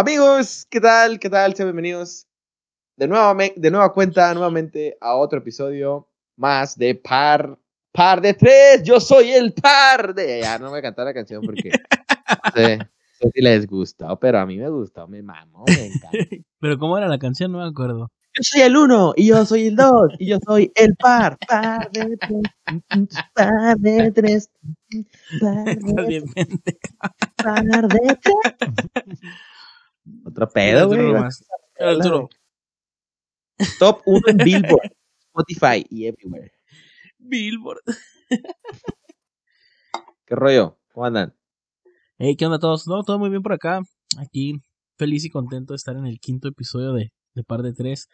Amigos, ¿qué tal? ¿Qué tal? Sean bienvenidos de nueva, de nueva cuenta, nuevamente a otro episodio más de Par, Par de Tres. Yo soy el par de. Ya no voy a cantar la canción porque no sé, si les gusta, pero a mí me gustó, me mamó, me encanta. Pero ¿cómo era la canción? No me acuerdo. Yo soy el uno y yo soy el dos y yo soy el par, par de tres, par de tres, par de tres, par de tres. Otro pedo, güey. Top 1 en Billboard, Spotify y everywhere. Billboard. ¿Qué rollo? ¿Cómo andan? Hey, ¿qué onda todos? No, todo muy bien por acá. Aquí feliz y contento de estar en el quinto episodio de, de Par de Tres.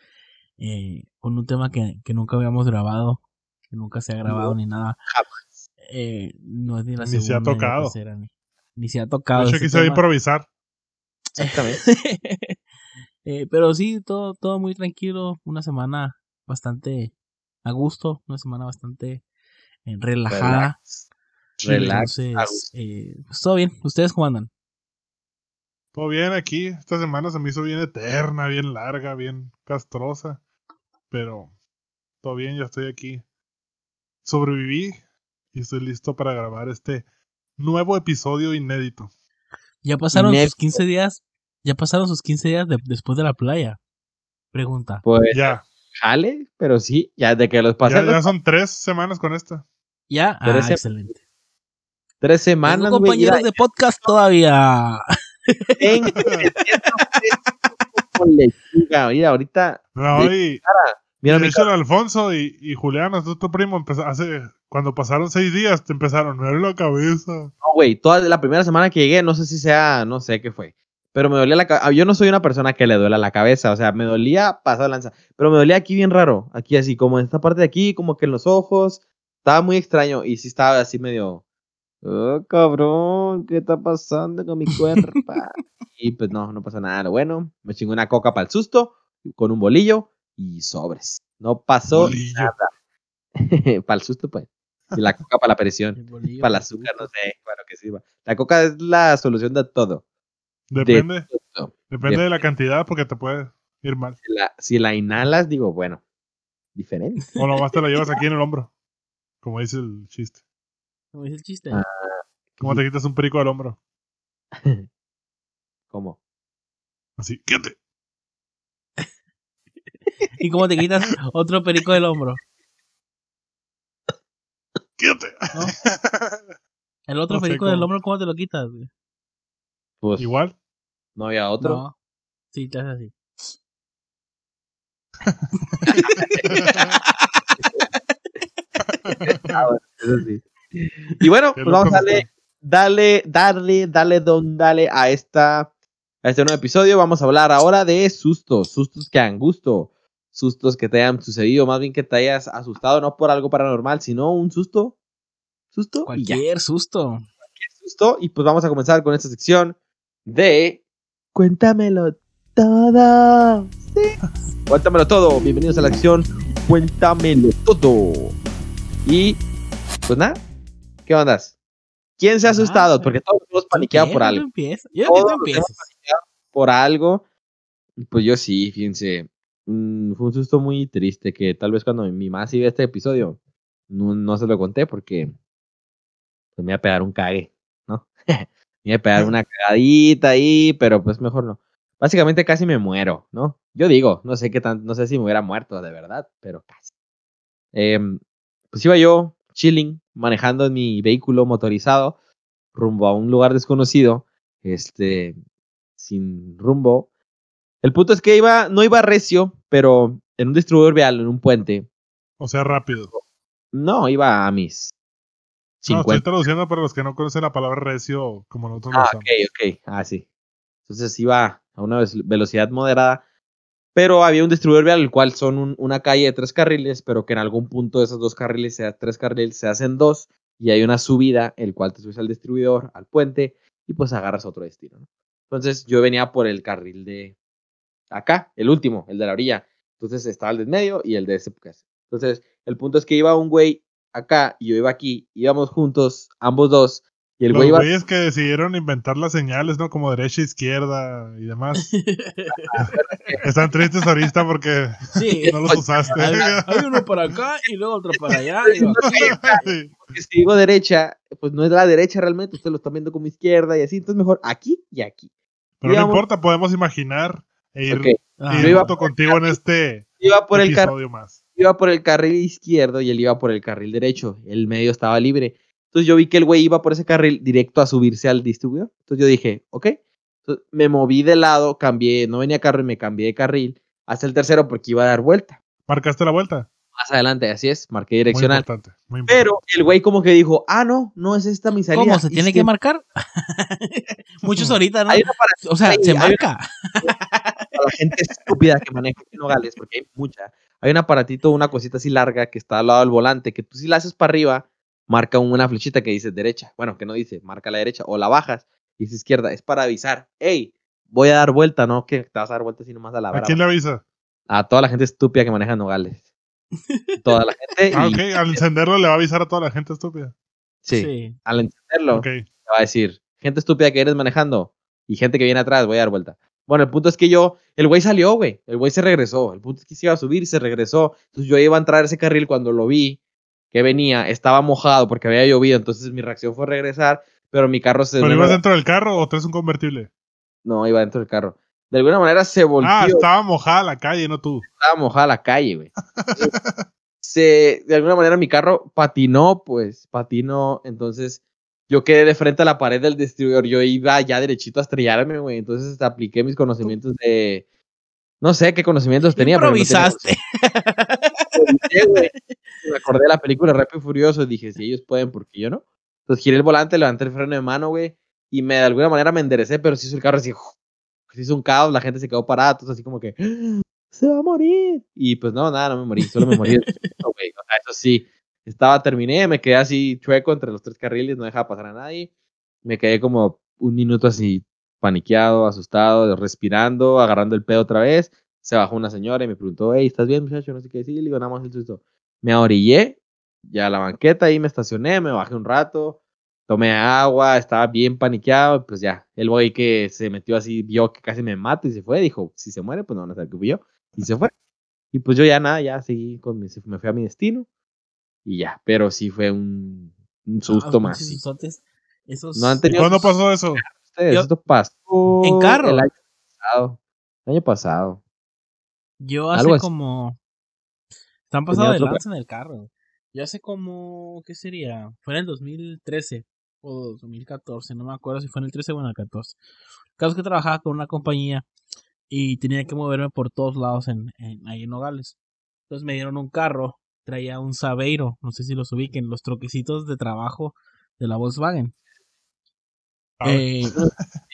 Eh, con un tema que, que, nunca habíamos grabado, que nunca se ha grabado ni nada. Eh, no es ni la ni se ha tocado. Ni, ni, se ha tocado. De hecho, quise improvisar. Exactamente. eh, pero sí, todo, todo muy tranquilo. Una semana bastante a gusto, una semana bastante eh, relajada. Relax. Entonces, eh, pues todo bien. ¿Ustedes cómo andan? Todo bien aquí. Esta semana se me hizo bien eterna, bien larga, bien castrosa. Pero todo bien, ya estoy aquí. Sobreviví y estoy listo para grabar este nuevo episodio inédito. Ya pasaron sus 15 días. Ya pasaron sus 15 días de, después de la playa. Pregunta. Pues ya. Jale, pero sí, ya de que los pasé. Ya, ya son tres semanas con esta. Ya, ah, excelente. Tres semanas. Tengo compañeros de podcast todavía. Tengo con lechuga. Mira, ahorita. No, y, mira, Alfonso y, y Julián, nuestro primo, hace, cuando pasaron seis días, te empezaron a ver la cabeza. No, güey, toda la primera semana que llegué, no sé si sea, no sé qué fue. Pero me dolía la cabeza. Yo no soy una persona que le duela la cabeza, o sea, me dolía pasado lanza. Pero me dolía aquí bien raro, aquí así, como en esta parte de aquí, como que en los ojos. Estaba muy extraño y sí estaba así medio. Oh, cabrón, ¿qué está pasando con mi cuerpo? y pues no, no pasó nada. Bueno, me chingó una coca para el susto, con un bolillo y sobres. No pasó Bolillo. nada. para el susto, pues. Y la coca para la presión. Para el azúcar, no sé, claro que sirva. La coca es la solución de todo. Depende. De. Depende de la cantidad porque te puede ir mal. Si la, si la inhalas, digo, bueno, diferente. O nomás te la llevas aquí en el hombro. Como dice el chiste. Como dice el chiste. Ah, ¿Cómo te quitas un perico del hombro? ¿Cómo? Así, quédate. ¿Y cómo te quitas otro perico del hombro? Quédate. ¿No? El otro No sé perico del hombro, ¿cómo te lo quitas? güey? Pues, Igual. no había otro. No. Sí, te así. Ah, bueno, eso sí. Y bueno, pues vamos a darle, darle, darle, darle, don, dale a esta, a este nuevo episodio. Vamos a hablar ahora de sustos, sustos que dan gusto, sustos que te hayan sucedido, más bien que te hayas asustado, no por algo paranormal, sino un susto, susto, y ya, Cualquier susto. susto. Y pues vamos a comenzar con esta sección de Cuéntamelo todo. Sí. Cuéntamelo todo. Bienvenidos a la sección Cuéntamelo todo. Y pues nada, ¿qué ondas? ¿Quién se ha Ah, asustado? sí. Porque todos hemos paniqueado por algo. tú empieza. Yo Todos nos hemos paniqueado por algo. Pues yo sí, fíjense. mm, fue un susto muy triste que tal vez cuando mi mamá sí ve este episodio, no, no se lo conté porque pues, me iba a pegar un cague, ¿no? me iba a pegar una cagadita ahí, pero pues mejor no. Básicamente casi me muero, ¿no? Yo digo, no sé qué tan, no sé si me hubiera muerto de verdad, pero casi. Em, pues iba yo chilling, manejando en mi vehículo motorizado, rumbo a un lugar desconocido, este, sin rumbo. El punto es que iba, no iba recio, pero en un distribuidor vial, en un puente. O sea, rápido. No, iba a mis No, estoy 50. traduciendo para los que no conocen la palabra recio como nosotros lo ah, usamos. ok, ok. Ah, sí. Entonces iba a una ve- velocidad moderada, pero había un distribuidor vial, el cual son un- una calle de tres carriles, pero que en algún punto de esos dos carriles, sea tres carriles, se hacen dos, y hay una subida, el cual te subes al distribuidor, al puente, y pues agarras otro destino. ¿no? Entonces yo venía por el carril de acá, el último, el de la orilla. Entonces estaba el de en medio y el de ese. pues. Entonces el punto es que iba un güey acá y yo iba aquí, íbamos juntos, ambos dos, Y el Los güey iba. güeyes que decidieron inventar las señales, ¿no? Como derecha, izquierda y demás. Están tristes ahorita porque Sí, no los usaste. hay, hay uno para acá y luego otro para allá. y va- Sí. Porque si digo derecha, pues no es la derecha realmente, ustedes lo están viendo como izquierda y así, entonces mejor aquí y aquí. Pero Digamos- no importa, podemos imaginar e ir, Ok, Ah, ir Yo iba- junto contigo en este Iba por el car- episodio más. Iba por el carril izquierdo y él iba por el carril derecho. El medio estaba libre. Entonces yo vi que el güey iba por ese carril directo a subirse al distribuidor. Entonces yo dije, ok. Me moví de lado, cambié, no venía carro y me cambié de carril hasta el tercero porque iba a dar vuelta. ¿Marcaste la vuelta? Más adelante, así es, marqué Muy direccional. importante. Muy importante. Pero el güey como que dijo, ah, no, no es esta mi salida. ¿Cómo? ¿Se tiene que marcar? Muchos ahorita, ¿no? Hay una para, O sea, hay- se hay una- marca. para la gente estúpida que maneja en Nogales, porque hay mucha. Hay un aparatito, una cosita así larga que está al lado del volante, que tú si la haces para arriba, marca una flechita que dice derecha. Bueno, que no dice, marca la derecha. O la bajas y dice izquierda. Es para avisar, hey, voy a dar vuelta, no que te vas a dar vuelta sino más a la ¿A brava. quién le avisa? A toda la gente estúpida que maneja en Nogales. Toda la gente. Ah, y- ok. Al encenderlo le va a avisar a toda la gente estúpida. sí, Al encenderlo, Ok. te va a decir, gente estúpida que eres manejando y gente que viene atrás, voy a dar vuelta. Bueno, el punto es que yo, el güey salió, güey, el güey se regresó, el punto es que se iba a subir y se regresó. Entonces yo iba a entrar a ese carril cuando lo vi, que venía, estaba mojado porque había llovido, entonces mi reacción fue regresar, pero mi carro se... ¿Pero ibas dentro del carro o traes un convertible? no, iba dentro del carro. De alguna manera se volvió, Ah, estaba... estaba mojada la calle, no tú. mojada la calle, güey. se, de alguna manera mi carro patinó, pues, patinó, entonces yo quedé de frente a la pared del distribuidor, yo iba ya derechito a estrellarme, güey, entonces apliqué mis conocimientos de, no sé qué conocimientos tenía. pero no tenía Improvisaste. Me acordé de la película Rápido y Furioso y dije, si ellos pueden, ¿por qué yo no? Entonces giré el volante, levanté el freno de mano, güey, y me de alguna manera me enderecé, pero se hizo el carro así, se hizo un caos, la gente se quedó parada, entonces así como que, se va a morir. Y pues no, nada, no me morí, solo me morí. susto, güey. O sea, eso sí, estaba, terminé, me quedé así chueco entre los tres carriles, no dejaba pasar a nadie. Me quedé como un minuto así paniqueado, asustado, respirando, agarrando el pedo otra vez. Se bajó una señora y me preguntó, hey, ¿estás bien, muchacho? No sé qué decir. Le digo, nada más el susto. Me orillé, ya a la banqueta, ahí me estacioné, me bajé un rato, tomé agua, estaba bien paniqueado, pues ya, el güey que se metió así, vio que casi me mata y se fue, dijo, si se muere, pues no van a saber que fui yo, y se fue. Y pues yo ya nada, ya seguí con mi, me fui a mi destino, y ya, pero sí fue un, un susto Ah, más. pinches sí. Esos... No han ¿Y tenido- cuándo pasó eso? Ustedes, Yo- esto pasó ¿En carro? el año pasado. El año pasado. Yo hace Algo como. Están pasando de lanza en el carro. Yo hace como. ¿Qué sería? Fue en el 2013 o 2014. No me acuerdo si fue en el 13 o en el 14. El caso es que trabajaba con una compañía y tenía que moverme por todos lados en, en- ahí en Nogales. Entonces me dieron un carro. Traía un Sabeiro. No sé si los ubiquen. Los troquecitos de trabajo de la Volkswagen. Eh,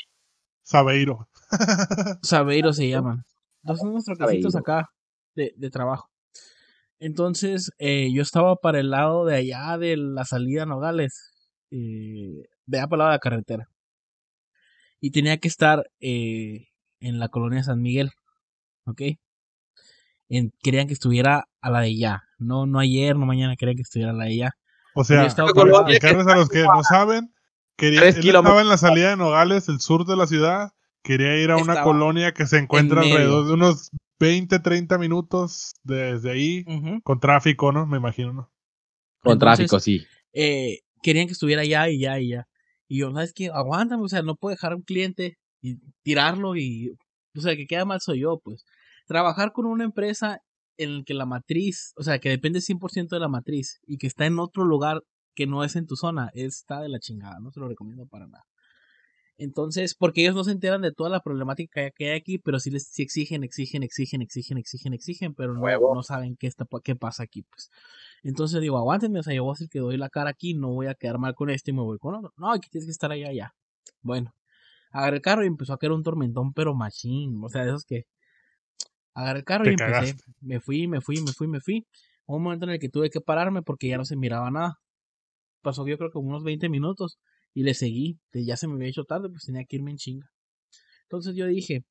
Sabeiro. Sabeiro se llaman. Entonces son unos troquecitos Sabeiro. acá de, de trabajo. Entonces eh, yo estaba para el lado de allá de la salida a Nogales. Eh, de allá para la carretera. Y tenía que estar eh, en la colonia San Miguel. ¿Ok? En- querían que estuviera a la de allá. No, no ayer, no mañana, querían que estuviera a la de allá. O sea, para explicarles a los que no saben, quería, él estaba en la salida de Nogales, el sur de la ciudad, quería ir a una Estaba colonia que se encuentra alrededor de unos 20, 30 minutos desde ahí, con tráfico, ¿no? Me imagino, ¿no? Con Entonces, tráfico, sí. eh, querían que estuviera allá y ya y ya. Y yo, ¿sabes qué? Aguántame, o sea, no puedo dejar a un cliente y tirarlo y, o sea, que queda mal soy yo, pues. Trabajar con una empresa en la que la matriz, o sea, que depende 100% de la matriz y que está en otro lugar que no es en tu zona, está de la chingada, no se lo recomiendo para nada. Entonces, porque ellos no se enteran de toda la problemática que hay- aquí, pero sí les sí exigen, exigen, exigen, exigen, exigen, exigen, pero no, no saben qué, está, qué pasa aquí, pues. Entonces digo, aguántenme, o sea, yo voy a ser que doy la cara aquí, no voy a quedar mal con este y me voy con otro. No, aquí tienes que estar allá, allá. Bueno, agarré el carro y empezó a caer un tormentón, pero machín, o sea, de esos que... Agarré el carro Te y empecé, cagaste. me fui, me fui, me fui, me fui. Hubo un momento en el que tuve que pararme porque ya no se miraba nada. Pasó yo creo que unos 20 minutos y le seguí, que ya se me había hecho tarde, pues tenía que irme en chinga. Entonces yo dije,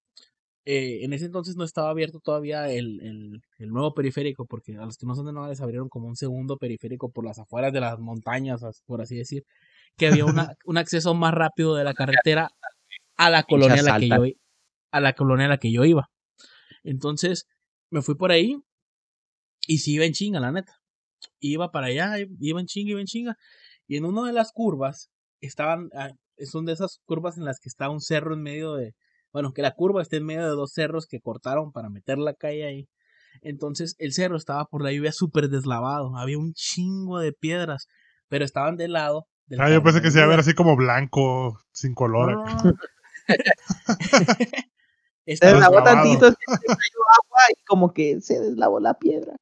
eh, en ese entonces no estaba abierto todavía el, el, el nuevo periférico, porque a los que no son de Nogales abrieron como un segundo periférico por las afueras de las montañas, as- por así decir, que había una, un acceso más rápido de la carretera a la colonia a la que yo a la colonia a la que yo iba. Entonces, me fui por ahí y sí iba en chinga, la neta. Iba para allá, iba en chinga, iba en chinga. Y en una de las curvas estaban, ah, son de esas curvas en las que está un cerro en medio de, bueno, que la curva está en medio de dos cerros que cortaron para meter la calle ahí. Entonces el cerro estaba por la lluvia súper deslavado, había un chingo de piedras, pero estaban de lado. ah, yo pensé que se iba a ver así como blanco, sin color. se deslavó tantito, se cayó agua y como que se deslavó la piedra.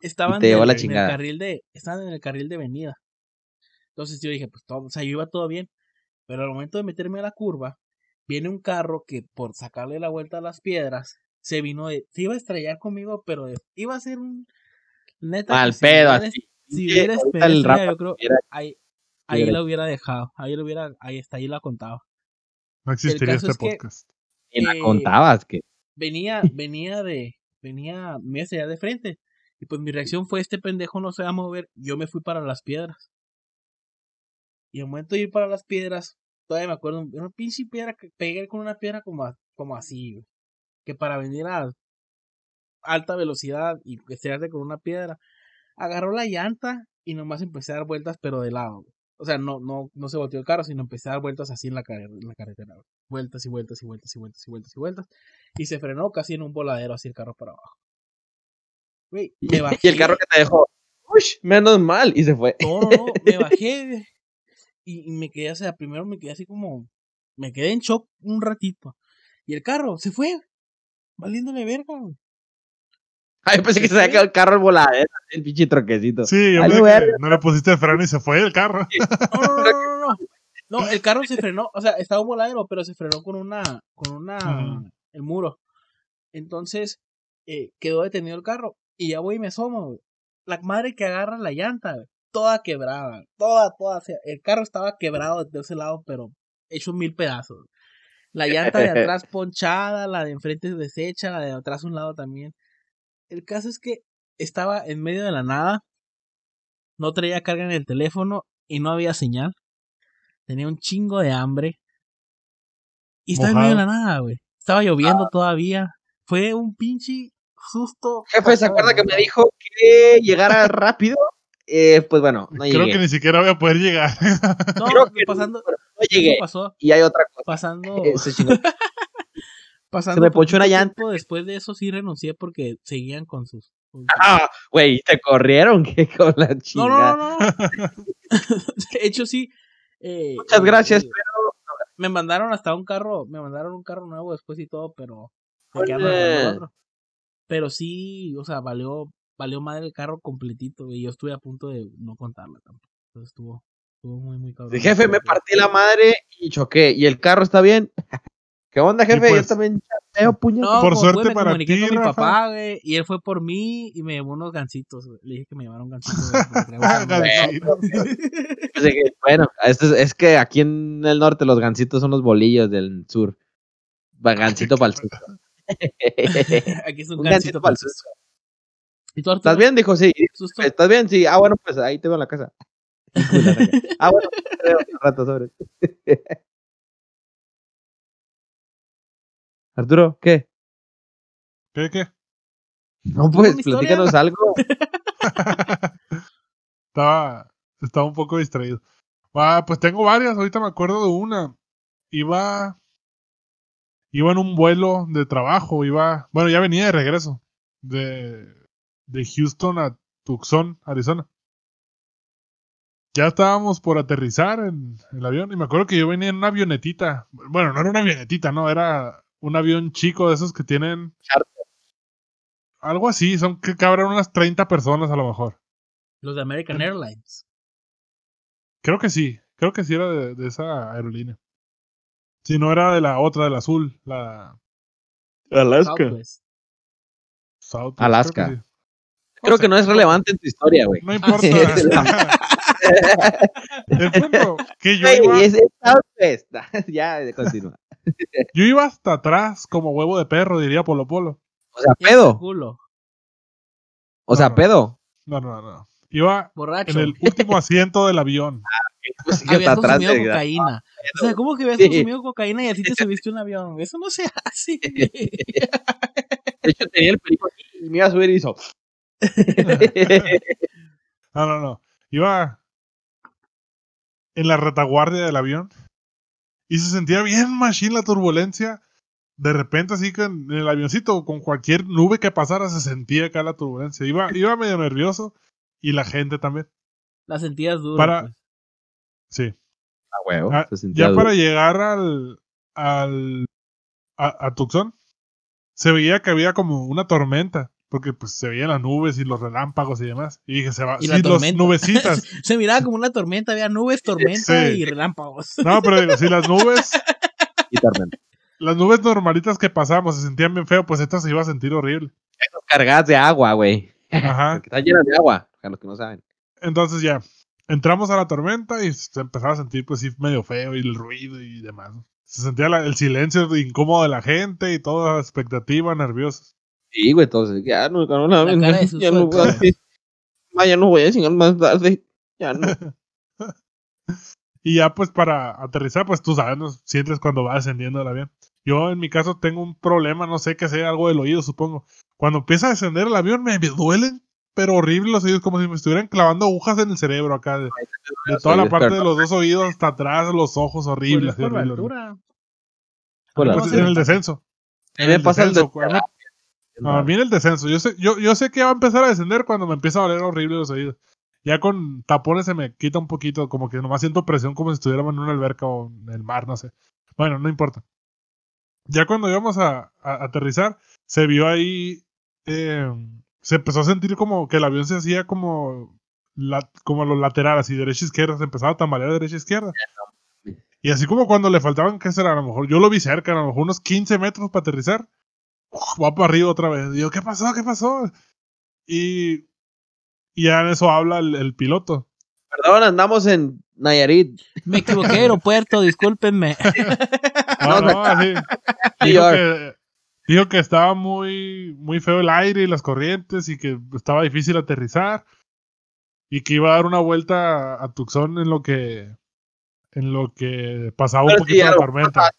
Estaban en, el carril de, estaban en el carril de venida. Entonces yo dije, pues todo, o sea, yo iba todo bien. Pero al momento de meterme a la curva, viene un carro que por sacarle la vuelta a las piedras, se vino de, se iba a estrellar conmigo, pero iba a ser un neta. Mal pedo, así. Si hubiera esperado, yo creo, ahí, ahí la hubiera dejado, ahí lo hubiera, ahí está, ahí la contaba. No existiría este podcast. y la contabas que. Venía, venía de, venía, me allá de frente. Y pues mi reacción fue, este pendejo no se va a mover, yo me fui para las piedras. Y al momento de ir para las piedras, todavía me acuerdo, una pinche piedra que pegué con una piedra como, como así, que para venir a alta velocidad y estirarte con una piedra, agarró la llanta y nomás empecé a dar vueltas, pero de lado. O sea, no, no, no se volteó el carro, sino empecé a dar vueltas así en la, en la carretera. Vueltas y vueltas y vueltas y vueltas y vueltas y vueltas. Y se frenó casi en un voladero así el carro para abajo. Y el carro que te dejó, uy, menos mal, y se fue. No, no, me bajé y, me quedé, o sea, primero me quedé así como, me quedé en shock un ratito. Y el carro se fue, valiéndole verga, güey. Ay, pensé que se había quedado el carro el voladero, el pinche troquecito. Sí, yo no le pusiste freno y se fue el carro. No, no, no, no, no. No, el carro se frenó, o sea, estaba un voladero, pero se frenó con una, con una, el muro. Entonces, eh, quedó detenido el carro. Y ya voy y me asomo, La madre que agarra la llanta, toda quebrada, toda, toda. el carro estaba quebrado de ese lado, pero hecho mil pedazos. La llanta de atrás ponchada, la de enfrente deshecha, la de atrás un lado también. El caso es que estaba en medio de la nada, no traía carga en el teléfono y no había señal. Tenía un chingo de hambre. Y estaba en medio de la nada, güey. Estaba lloviendo ah. todavía. Fue un pinche susto. Jefe, ¿se acuerda que me dijo que llegara rápido? Eh, pues bueno, no Creo que ni siquiera voy a poder llegar. No, Creo que pasando. No llegué. Pasó. Y hay otra cosa. Pasando. pasando. Se me ponchó una llanta. Después de eso sí renuncié porque seguían con sus. Ah, güey, te corrieron que con la chica. No, no, no. de hecho, sí. Eh, Muchas gracias, eh, pero. Me mandaron hasta un carro. Me mandaron un carro nuevo después y todo, pero. Me pero sí, o sea, valió, valió madre el carro completito, y yo estuve a punto de no contarla tampoco. Entonces estuvo, estuvo muy, muy cabrón. jefe, me partí la madre y choqué. ¿Y el carro está bien? ¿Qué onda, jefe? yo pues también chateo, puñal. No, por suerte me para ti, con mi papá, güey, y él fue por mí y me llevó unos gancitos. Le dije que me llevaron gancitos. bueno, es, es que aquí en el norte los gancitos son los bolillos del sur. Gancito para el sur. Aquí es un, un gancito falso. ¿Y tú, ¿Estás bien? Dijo, sí. ¿Estás bien? Sí. Ah, bueno, pues ahí te veo en la casa. ah, bueno, te veo un rato sobre. Arturo, ¿qué? ¿Qué, qué? No, pues, platícanos algo. estaba, estaba un poco distraído. Ah, pues tengo varias, ahorita me acuerdo de una. Iba iba en un vuelo de trabajo, iba, bueno, ya venía de regreso, de, de Houston a Tucson, Arizona. Ya estábamos por aterrizar en, el avión y me acuerdo que yo venía en una avionetita. Bueno, no era una avionetita, no, era un avión chico de esos que tienen... Algo así, son que cabrán unas 30 personas a lo mejor. Los de American Airlines. Creo que sí, creo que sí era de esa aerolínea. Si no era de la otra, del azul, la. Alaska. Alaska. Creo que no es relevante en tu historia, güey. No importa. el punto que yo iba... Es Southwest. ya, continúa. yo iba hasta atrás como huevo de perro, diría Polo Polo. O sea, pedo. O sea, pedo. No, no, no. Iba Borracho. en el último asiento del avión. Pues Habías está atrás consumido de- cocaína. O sea, ¿cómo que habías Sí. consumido cocaína y así te subiste a un avión? Eso no se hace. De hecho, tenía el perico aquí y me iba a subir y hizo. No, no, no. Iba en la retaguardia del avión y se sentía bien machine la turbulencia. De repente, así que en el avioncito, con cualquier nube que pasara, se sentía acá la turbulencia. Iba, iba medio nervioso y la gente también. La sentías dura. Para- pues. Sí. Ah, huevo, Ah, se ya duro. para llegar al, al a, a Tucson, se veía que había como una tormenta, porque pues se veían las nubes y los relámpagos y demás. Y dije, se va, Y sí, la los tormenta. nubecitas. Se miraba como una tormenta, había nubes, tormenta Sí. y relámpagos. No, pero digo, si las nubes, Y tormenta. las nubes normalitas que pasamos se sentían bien feo, pues esta se iba a sentir horrible. Cargadas de agua, güey. Ajá. Porque están llenas de agua, para los que no saben. Entonces ya, entramos a la tormenta y se empezaba a sentir pues sí medio feo y el ruido y demás. Se sentía la- el silencio incómodo de la gente y toda la expectativa, nerviosos. Sí, güey, entonces, ya no, no, no, La cara de ya no, así. Ah, ya no voy a enseñar más tarde. Ya no. Y ya pues para aterrizar, pues tú sabes, ¿no? sientes cuando va descendiendo el avión. Yo en mi caso tengo un problema, no sé qué sea, algo del oído supongo. Cuando empieza a descender el avión me, me duelen, pero horrible los oídos, como si me estuvieran clavando agujas en el cerebro acá. De, toda la parte de los dos oídos hasta atrás, los ojos horribles. Por la horrible, horrible. altura. Por la Pues, altura. en el descenso. A me el pasa el descenso, de... a mí- A mí en el descenso. Yo sé, yo, yo sé que va a empezar a descender cuando me empieza a doler horrible los oídos. Ya con tapones se me quita un poquito, como que nomás siento presión como si estuviéramos en una alberca o en el mar, no sé. Bueno, no importa. Ya cuando íbamos a, a aterrizar, se vio ahí, eh, se empezó a sentir como que el avión se hacía como, la, como lo lateral, así derecha izquierda, se empezaba a tambalear derecha izquierda. Y así como cuando le faltaban, ¿qué será? A lo mejor yo lo vi cerca, a lo mejor unos 15 metros para aterrizar. ¡Uf! va para arriba otra vez. Digo, ¿qué pasó? ¿Qué pasó? Y, y ya en eso habla el, el piloto. Perdón, andamos en Nayarit. Me equivoqué de aeropuerto, discúlpenme. No, No, así. Sí, Dijo yo- que, dijo que estaba muy, muy feo el aire y las corrientes y que estaba difícil aterrizar. Y que iba a dar una vuelta a, Tucson en lo que en lo que pasaba un Pero sí, poquito a la lo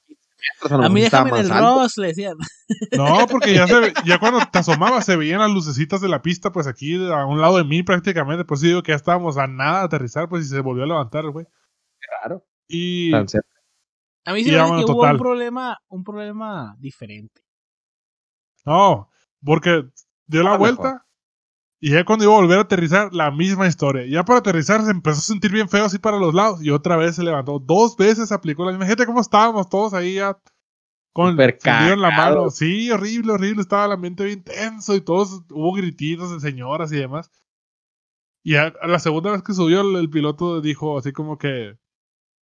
A mí déjame en el. Ross, le decían. No, porque ya se ve- ya cuando te asomabas se veían las lucecitas de la pista, pues aquí a un lado de mí prácticamente. Pues sí digo que ya estábamos a nada de aterrizar, pues y se volvió a levantar el güey. Claro. Y Tan. A mí se me vámonos, que hubo total. un problema, un problema diferente. no, porque dio la A lo vuelta y ya cuando iba a volver a aterrizar, la misma historia. Ya para aterrizar se empezó a sentir bien feo así para los lados y otra vez se levantó. Dos veces aplicó la misma. Gente, ¿cómo estábamos todos ahí ya? Con en la mano. Sí, horrible, horrible. Estaba el ambiente bien tenso y todos hubo grititos de señoras y demás. Y a, a la segunda vez que subió el, el piloto dijo así como que,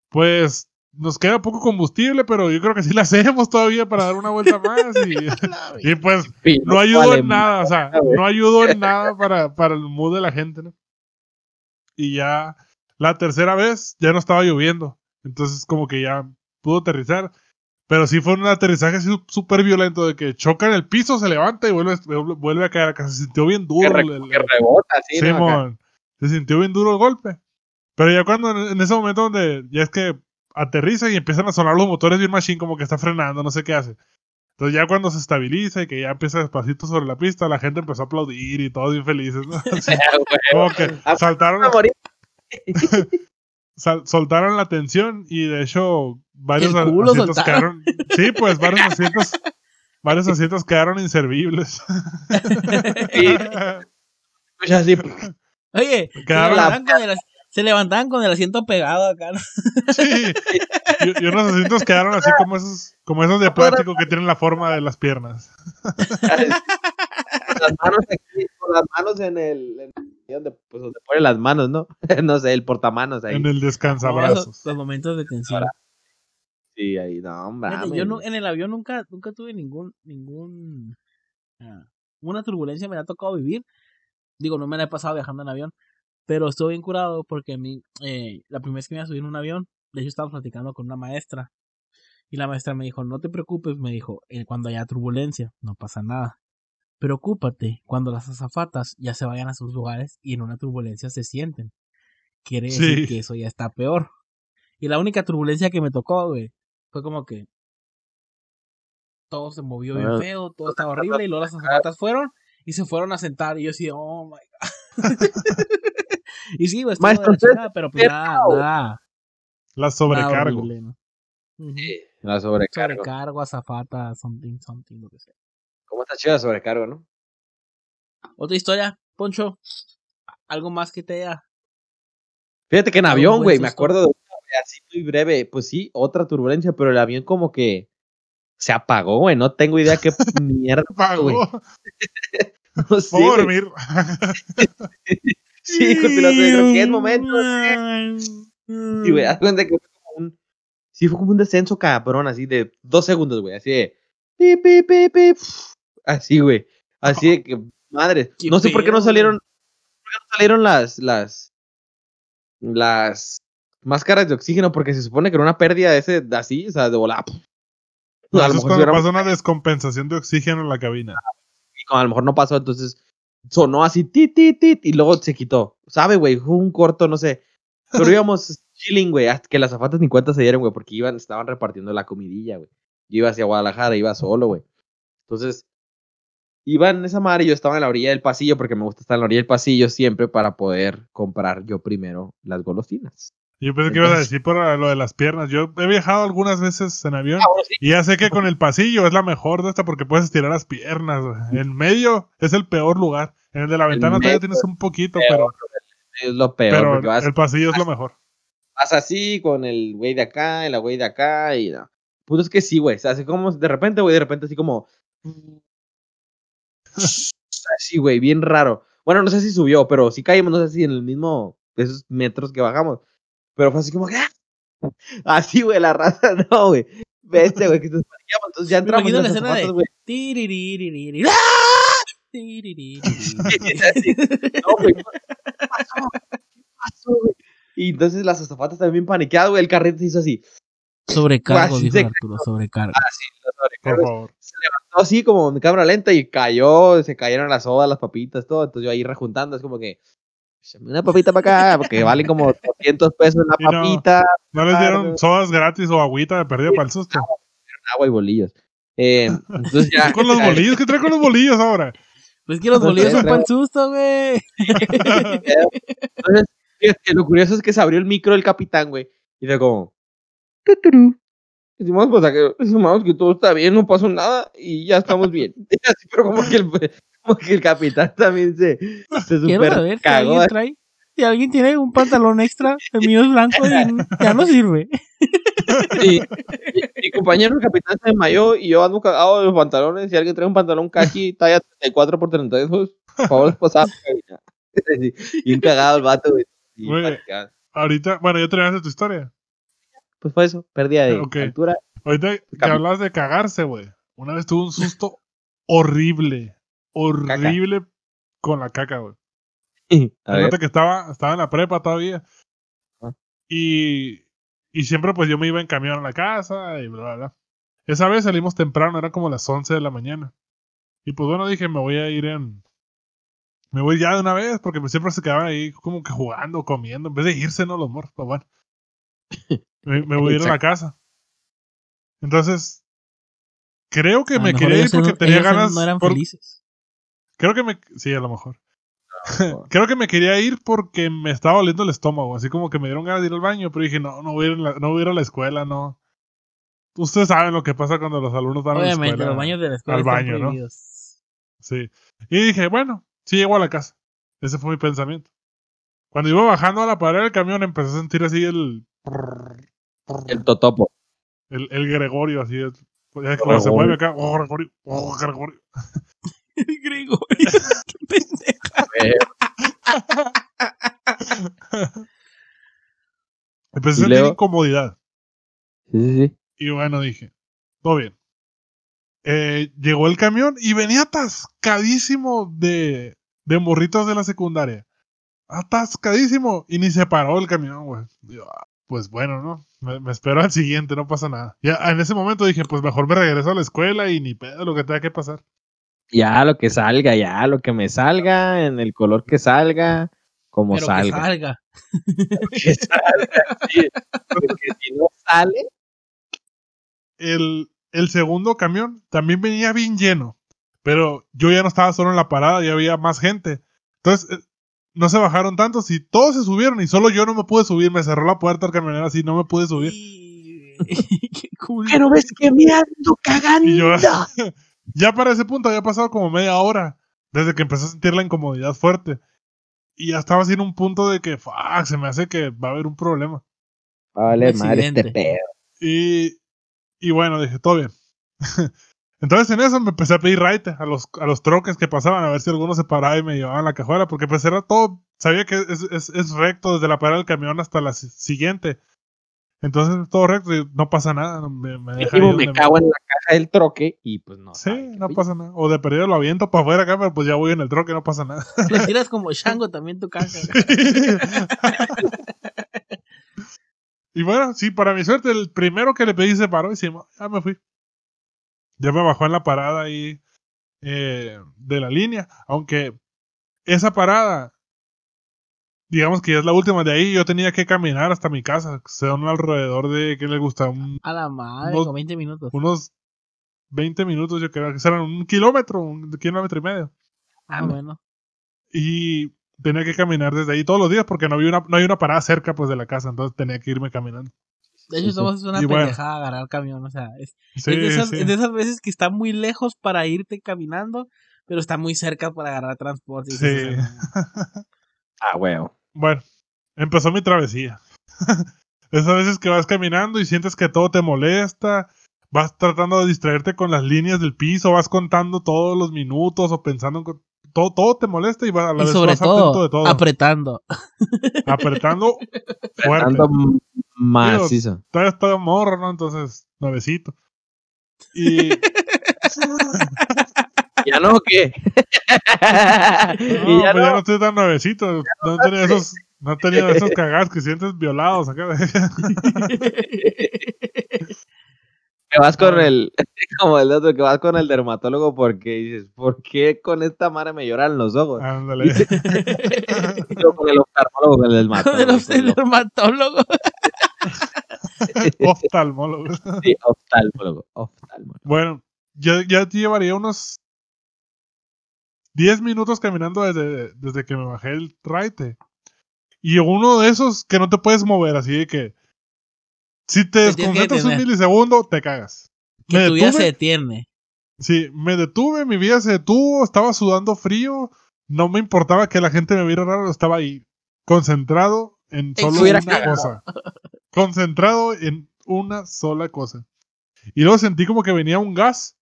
pues nos queda poco combustible, pero yo creo que sí la hacemos todavía para dar una vuelta más. Y, y pues no ayudó en nada, o sea, no ayudó en nada para, para el mood de la gente, ¿no? Y ya la tercera vez ya no estaba lloviendo, entonces como que ya pudo aterrizar, pero sí fue un aterrizaje súper violento de que choca en el piso, se levanta y vuelve, vuelve a caer, acá se sintió bien Que, duro. re- el- que rebota, sí, ¿no? Simón, se sintió bien duro el golpe. Pero ya cuando en ese momento donde ya es que aterriza y empiezan a sonar los motores bien machine como que está frenando, no sé qué hace. Entonces ya cuando se estabiliza y que ya empieza despacito sobre la pista, la gente empezó a aplaudir y todos bien felices, ¿no? Así, como que Ah, saltaron, a morir. sal- soltaron la tensión y de hecho varios asientos soltaron. quedaron, sí, pues varios asientos, varios asientos quedaron inservibles. Sí, escucha así. Oye, se Quedaron- levantaban, con el, as- se levantaban con el asiento pegado acá. ¿no? Sí. Y, y unos asientos quedaron así como esos, como esos de plástico que tienen la forma de las piernas. Con las manos aquí, con las manos en el. en- donde, pues donde pone las manos, ¿no? no sé, el portamanos ahí. En el descansabrazos. esos- los momentos de tensión. Sí, ahí, no, hombre. Yo no- en el avión nunca, nunca tuve ningún, ningún, ah, una turbulencia me ha tocado vivir. Digo, no me la he pasado viajando en avión, pero estoy bien curado porque a mí, eh, la primera vez que me iba a subir en un avión, de hecho estaba platicando con una maestra y la maestra me dijo, no te preocupes, me dijo, eh, cuando haya turbulencia, no pasa nada. Preocúpate cuando las azafatas ya se vayan a sus lugares y en una turbulencia se sienten. Quiere Sí. decir que eso ya está peor. Y la única turbulencia que me tocó, güey, fue como que todo se movió bien Ah. feo, todo estaba horrible y luego las azafatas fueron y se fueron a sentar y yo así, oh my god. y sí, güey, estuvo de la Maestro, chingada, pero pues nada, nada, La nada sobrecargo. horrible, ¿no? Ujú. La sobrecargo. Sobrecargo, azafata, something, something, lo que sea. ¿Cómo está chida la sobrecargo, no? Otra historia, Poncho. Algo más que te haya. Fíjate que en avión, güey, me acuerdo de una, así muy breve. Pues sí, otra turbulencia, pero el avión como que se apagó, güey. No tengo idea qué mierda. Pagó. güey. No sé, Puedo dormir. Sí, de creo que es momento. Y, güey, haz cuenta que fue como un. Sí, fue como un descenso cabrón, así de dos segundos, güey. Así de. Pi, pi, pi, pi, Así, güey. Así de que. Madre. No sé por qué no salieron. ¿Por qué no salieron las. Las. Las. Máscaras de oxígeno, porque se supone que era una pérdida de ese. Así, o sea, de volar. a, lo mejor si cuando pasa una descompensación de oxígeno en la cabina. y como a lo mejor no pasó, entonces sonó así, tit, tit, tit, y luego se quitó. ¿Sabe, güey? Fue un corto, no sé. Pero íbamos chilling, güey, hasta que las zapatas ni cuenta se dieron, güey, porque iban, estaban repartiendo la comidilla, güey. Yo iba hacia Guadalajara, iba solo, güey. Entonces, iba en esa madre y yo estaba en la orilla del pasillo, porque me gusta estar en la orilla del pasillo siempre para poder comprar yo primero las golosinas. Yo pensé que ibas a decir por lo de las piernas. Yo he viajado algunas veces en avión Ah, sí. y ya sé que con el pasillo es la mejor de esta porque puedes estirar las piernas. En medio es el peor lugar. En el de la ventana todavía tienes un poquito, peor, pero, Es lo peor, pero vas, el pasillo es lo mejor. vas así con el güey de acá y la güey de acá y no. Pues es que sí, güey. O sea, así como de repente, güey, de repente así como. Así, güey, bien raro. Bueno, no sé si subió, pero sí caímos, no sé si en el mismo. Esos metros que bajamos. Pero fue así como que. ¡ah! Así, güey, la raza, no, güey. Vete, güey, que nos paniqueamos. Entonces ya entramos en la escena de- güey. Tiririririri. ¡Ah! Tiririririri. Así, No, güey. ¿Qué pasó? ¿Qué pasó, güey? Y entonces las azafatas también bien paniqueadas, güey. El carrito se hizo así. Sobrecargo, dijo se- Arturo, sobrecargo. Así, los Por sobrecargos favor. levantó así como en cámara lenta y cayó, se cayeron las sodas, las papitas, todo. Entonces yo ahí rejuntando, es como que, "Échame una papita para acá, porque valen como 200 pesos no. papita, ¿No les dieron sodas gratis o agüita de perdida para el susto? agua y bolillos. Eh, entonces ya. Con los bolillos, ¿qué trae con los bolillos ahora? Pues que los bolillos son para el susto, güey. Entonces, lo curioso es que se abrió el micro del capitán, güey, y fue como. "Tuturú". Decimos, pues, que, decimos que todo está bien, no pasó nada y ya estamos bien. Así, pero como que el, como que el capitán también se, se Quiero super saber si cagó. alguien trae. Si alguien tiene un pantalón extra, el mío es blanco y ya no sirve. Y, y- mi compañero el capitán se desmayó y yo ando cagado de los pantalones. Si alguien trae un pantalón caqui talla 34 por 32, por favor, pasar. Bien cagado el vato, güey. Y. Ahorita, bueno, ya terminaste tu historia. Pues fue eso, pérdida de altura. Ahorita que Cam- hablas de cagarse, güey. Una vez tuve un susto horrible. Horrible con la caca, güey. A ver. Fíjate que estaba, estaba en la prepa todavía. Ajá. Y, y siempre pues yo me iba en camión a la casa y bla, bla, bla. Esa vez salimos temprano, era como las 11 de la mañana. Y pues bueno, dije, me voy a ir en... Me voy ya de una vez, porque pues, siempre se quedaban ahí como que jugando, comiendo, en vez de irse, ¿no? Los morros, pues bueno. Me, me voy a ir a la casa. Entonces, creo que A me quería ir porque no- tenía ellos ganas... No eran por- felices. Creo que me... Sí, a lo mejor. Creo que me quería ir porque me estaba oliendo el estómago, así como que me dieron ganas de ir al baño, pero dije, no, no voy a ir, a la, no voy a, ir a la escuela, no. Ustedes saben lo que pasa cuando los alumnos van a la Obviamente, escuela. los baños de la escuela al están baño, ¿no? Sí. Y dije, bueno, sí llego a la casa. Ese fue mi pensamiento. Cuando iba bajando a la pared del camión empecé a sentir así el... El totopo. El, el Gregorio, así. el- pues, ya que se mueve acá, oh, Gregorio, oh. Gregorio, qué pendejo. Eh, Empecé a sentir incomodidad. sí, sí, sí. Y bueno, dije, todo bien. Eh, llegó el camión y venía atascadísimo de, de morritos de la secundaria. Atascadísimo. Y ni se paró el camión, güey. Ah, Pues bueno, ¿no? Me, me espero al siguiente, no pasa nada. Ya en ese momento dije, pues mejor me regreso a la escuela y ni pedo lo que tenga que pasar. Ya lo que salga, ya lo que me salga, en el color que salga, como Pero que salga. salga. Que salga, sí. Porque si no sale, El, el segundo camión también venía bien lleno. Pero yo ya no estaba solo en la parada, ya había más gente. Entonces, eh, no se bajaron tantos y todos se subieron y solo yo no me pude subir. Me cerró la puerta el camionero así, no me pude subir. Y- Qué cool. pero ves que me ando cagando. Y yo, ya para ese punto había pasado como media hora desde que empecé a sentir la incomodidad fuerte. Y ya estaba en un punto de que, fuck, se me hace que va a haber un problema. Vale, madre, este pedo. Y, y bueno, dije, todo bien. Entonces en eso me empecé a pedir raite a los, a los troques que pasaban, a ver si alguno se paraba y me llevaban la cajuela, porque pues era todo, sabía que es, es, es recto desde la parada del camión hasta la si- siguiente. Entonces todo recto y no pasa nada. Me, me deja me cago en la caja del troque y pues no. Sí, no pasa nada. O de perdido lo aviento para afuera acá, pero pues ya voy en el troque, no pasa nada. Le tiras como Shango también tu caja. y bueno, sí, para mi suerte, el primero que le pedí se paró y sí, ya me fui. Ya me bajó en la parada ahí eh, de la línea. Aunque esa parada, digamos que ya es la última de ahí, yo tenía que caminar hasta mi casa. Son alrededor de, ¿qué le gusta? Un- A la madre, Unos- con 20 minutos. unos 20 minutos, yo creo que serán un kilómetro, un kilómetro y medio. Ah, bueno. Y tenía que caminar desde ahí todos los días porque no había una, no hay una parada cerca pues de la casa, entonces tenía que irme caminando. De hecho, somos una Y bueno. pendejada agarrar camión. O sea, es, Sí, es de, esas, sí. es de esas veces que está muy lejos para irte caminando, pero está muy cerca para agarrar transporte. y Sí. Ah, huevo. Bueno, empezó mi travesía. Esas veces que vas caminando y sientes que todo te molesta, vas tratando de distraerte con las líneas del piso, vas contando todos los minutos o pensando en... Todo, todo te molesta y vas, a la y vez sobre vas atento todo, de todo. apretando. apretando fuerte. Ando m- macizo. Todavía estoy morro, ¿no? Entonces, nuevecito. Y... ¿Ya no o qué? No, y ya pues ya no. no estoy tan nuevecito. No, tenía esos, no tenía esos cagados que sientes violados acá. Que vas con el, como el otro, que vas con el dermatólogo porque dices, ¿por qué con esta madre me lloran los ojos? Ándale. Con el oftalmólogo, con el dermatólogo. Con el dermatólogo. Oftalmólogo. sí, oftalmólogo, oftalmólogo. Bueno, ya, ya te llevaría unos 10 minutos caminando desde, desde que me bajé el raite. Y uno de esos que no te puedes mover, así de que si te desconcentras un milisegundo, te cagas. Que Me tu vida detuve. se detiene. Sí, me detuve, mi vida se detuvo, estaba sudando frío, no me importaba que la gente me viera raro, estaba ahí concentrado en solo una cagado. cosa. Concentrado en una sola cosa. Y luego sentí como que venía un gas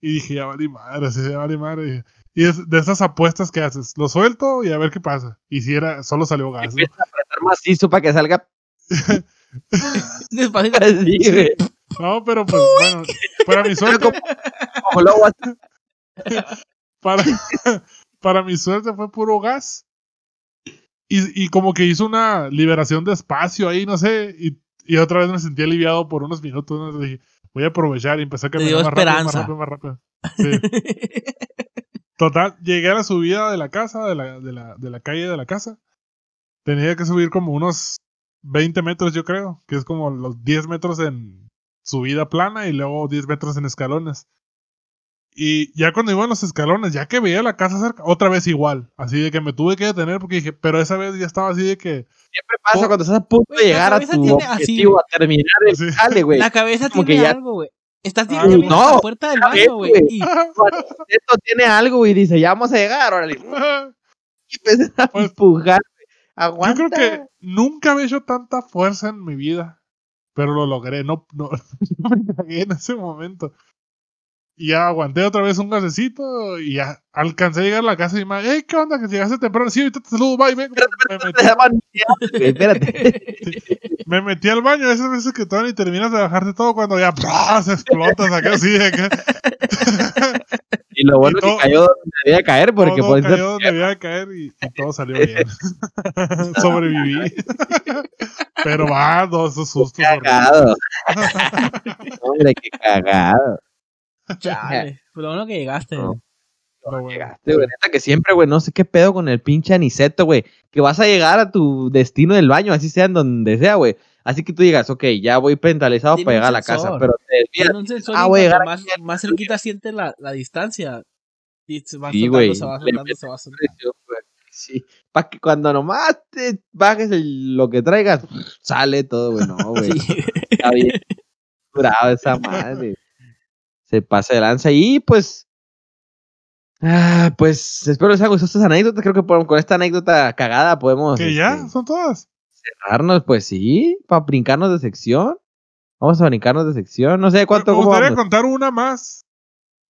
y dije, ya vale madre, sí, ya vale madre. Y es de esas apuestas que haces, lo suelto y a ver qué pasa. Y si era, solo salió gas. ¿no? Empieza a apretar macizo para que salga Despacito. así, güey. No, pero pues bueno, para mi suerte, para, para mi suerte fue puro gas. Y, y como que hizo una liberación de espacio ahí, no sé. Y, y otra vez me sentí aliviado por unos minutos. ¿no? Dije, voy a aprovechar y empecé a caminar más rápido, más esperanza. rápido, más rápido. Sí. Total, llegué a la subida de la casa, de la, de la, de la calle de la casa. Tenía que subir como unos 20 metros, yo creo, que es como los 10 metros en subida plana y luego 10 metros en escalones. Y ya cuando iba en los escalones, ya que veía la casa cerca, otra vez igual. Así de que me tuve que detener porque dije, pero esa vez ya estaba así de que. Siempre pasa Oh. cuando estás a punto de Güey, llegar a tu tiene así, objetivo, a terminar el Sí. jale, güey. La cabeza Como tiene que ya- algo, güey. Estás Ah, ya vienes a no, la puerta del baño, güey. güey. Y Esto tiene algo y dice, ya vamos a llegar, órale. Y empiezas a Pues, empujar. Yo creo que nunca había hecho tanta fuerza en mi vida. Pero lo logré, no, no, no me cagué en ese momento. Y ya aguanté otra vez un gasecito y ya alcancé a llegar a la casa y me hey, ¿qué onda? Que llegaste temprano. Sí, ahorita te saludo, bye, ven. Me metí, me metí al baño, esas veces que todavía ni terminas de bajarte todo cuando ya se explota, acá así de acá. Y lo bueno Y todo- que cayó donde debía caer, porque todo puede ser cayó donde debía de caer y, y todo salió bien. Sobreviví. Pero va, dos esos sustos. horribles. cagado. Hombre, qué cagado. chale. Pues lo bueno que llegaste. No. Lo bueno. Llegaste, güey. Neta que siempre, güey, no sé qué pedo con el pinche aniceto, güey. Que vas a llegar a tu destino del baño, así sea en donde sea, güey. Así que tú digas, ok, ya voy pentalizado para llegar a la casa, pero te desvías. Tiene un sensor Ah, voy a más, más cerquita siente la, la distancia. Y se va Sí, soltando, güey. se va soltando, se va soltando. Sí. Para que cuando nomás te bajes el- lo que traigas, sale todo, güey. No, güey. Sí. Está bien bravo esa madre. Se pasa de lanza y pues. Ah, pues espero les haya gustado estas anécdotas. Creo que por- con esta anécdota cagada podemos Que ya, este, son todas. Cerrarnos, pues sí, para brincarnos de sección. Vamos a brincarnos de sección. No sé cuánto Me gustaría vamos. contar una más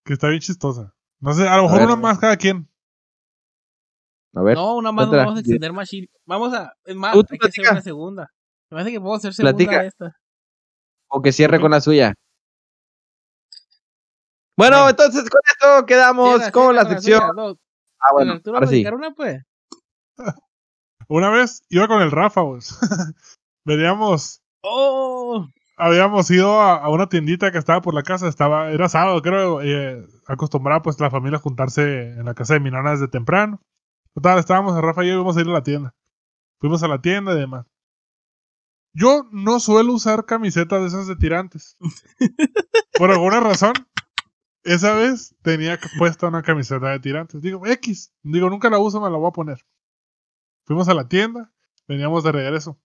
que está bien chistosa. No sé, a lo mejor ver. una más cada quien. A ver, No, una más otra. vamos a extender más. Vamos a. Es más, hay que hacer platica. una segunda. Me parece que puedo hacer segunda Platica. de esta. o que cierre con la suya. Bueno, Bueno. entonces con esto quedamos con la sección. No, Ah, bueno, ahora sí. una, pues. Una vez iba con el Rafa, pues. Veníamos, ¡Oh! habíamos ido a, a una tiendita que estaba por la casa, estaba, era sábado, creo, eh, acostumbraba pues la familia a juntarse en la casa de mi nana desde temprano. Total, estábamos, Rafa y yo íbamos a ir a la tienda. Fuimos a la tienda y demás. Yo no suelo usar camisetas de esas de tirantes. Por alguna razón, esa vez tenía puesta una camiseta de tirantes. Digo, X. Digo, nunca la uso, me la voy a poner. Fuimos a la tienda, veníamos de regreso.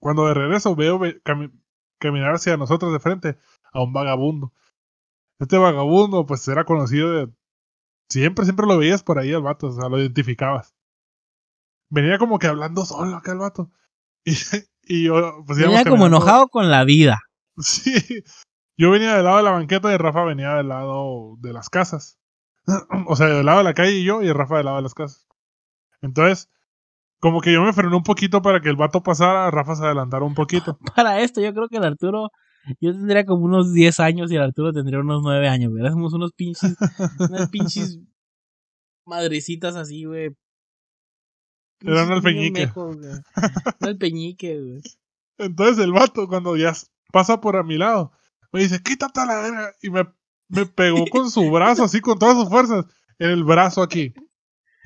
Cuando de regreso veo ve- cami- caminar hacia nosotros de frente a un vagabundo. Este vagabundo, pues era conocido de. Siempre, siempre lo veías por ahí al vato, o sea, lo identificabas. Venía como que hablando solo acá el vato. Y, y yo, pues Venía como enojado con la vida. Sí. Yo venía del lado de la banqueta y Rafa venía del lado de las casas. O sea, del lado de la calle y yo y Rafa del lado de las casas. Entonces, como que yo me frené un poquito para que el vato pasara, Rafa se adelantara un poquito. Para esto, yo creo que el Arturo. Yo tendría como unos 10 años y el Arturo tendría unos 9 años, güey. Éramos unos pinches. unas pinches. Madrecitas así, güey. Era un alpeñique. Un alpeñique, güey. Entonces el vato, cuando ya pasa por a mi lado, me dice, quítate a la verga. Y me, me pegó con su brazo, así con todas sus fuerzas, en el brazo aquí.